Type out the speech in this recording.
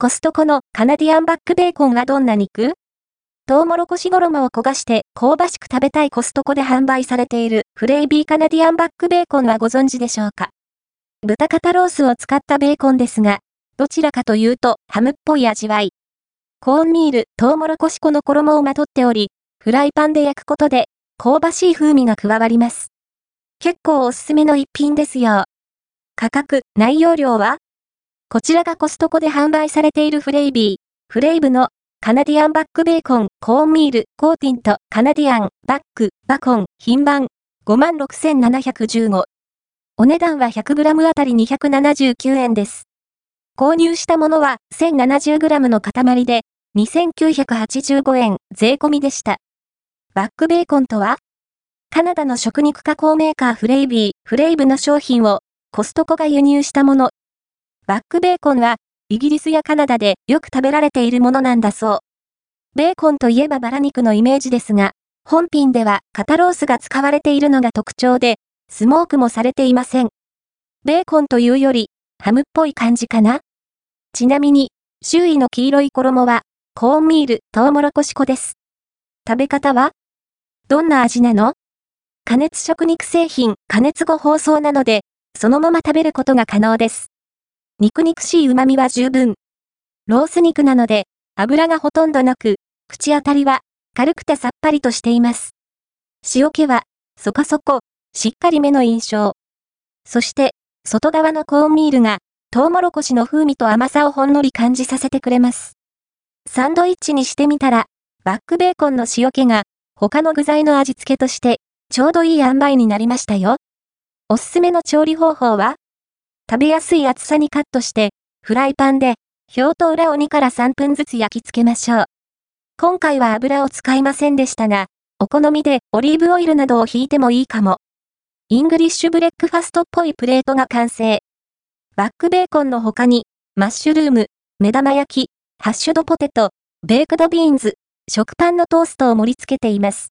コストコのカナディアンバックベーコンはどんな肉？トウモロコシ衣を焦がして香ばしく食べたいコストコで販売されているフレイビーカナディアンバックベーコンはご存知でしょうか？豚肩ロースを使ったベーコンですが、どちらかというとハムっぽい味わい。コーンミール、トウモロコシ粉の衣をまとっており、フライパンで焼くことで香ばしい風味が加わります。結構おすすめの一品ですよ。価格、内容量は？こちらがコストコで販売されているフレイビー、フレイブのカナディアンバックベーコン、コーンミール、コーティント、カナディアン、バック、バコン、品番、56,715。お値段は 100g あたり279円です。購入したものは 1070g の塊で2985円税込みでした。バックベーコンとはカナダの食肉加工メーカーフレイビー、フレイブの商品をコストコが輸入したもの。バックベーコンはイギリスやカナダでよく食べられているものなんだそう。ベーコンといえばバラ肉のイメージですが、本品では肩ロースが使われているのが特徴で、スモークもされていません。ベーコンというより、ハムっぽい感じかなちなみに、周囲の黄色い衣は、コーンミール、トウモロコシ粉です。食べ方はどんな味なの？加熱食肉製品、加熱後包装なので、そのまま食べることが可能です。肉肉しい旨味は十分。ロース肉なので、油がほとんどなく、口当たりは軽くてさっぱりとしています。塩気は、そこそこ、しっかりめの印象。そして、外側のコーンミールが、トウモロコシの風味と甘さをほんのり感じさせてくれます。サンドイッチにしてみたら、バックベーコンの塩気が、他の具材の味付けとして、ちょうどいい塩梅になりましたよ。おすすめの調理方法は食べやすい厚さにカットして、フライパンで、表と裏を2から3分ずつ焼き付けましょう。今回は油を使いませんでしたが、お好みでオリーブオイルなどを引いてもいいかも。イングリッシュブレックファストっぽいプレートが完成。バックベーコンの他に、マッシュルーム、目玉焼き、ハッシュドポテト、ベークドビーンズ、食パンのトーストを盛り付けています。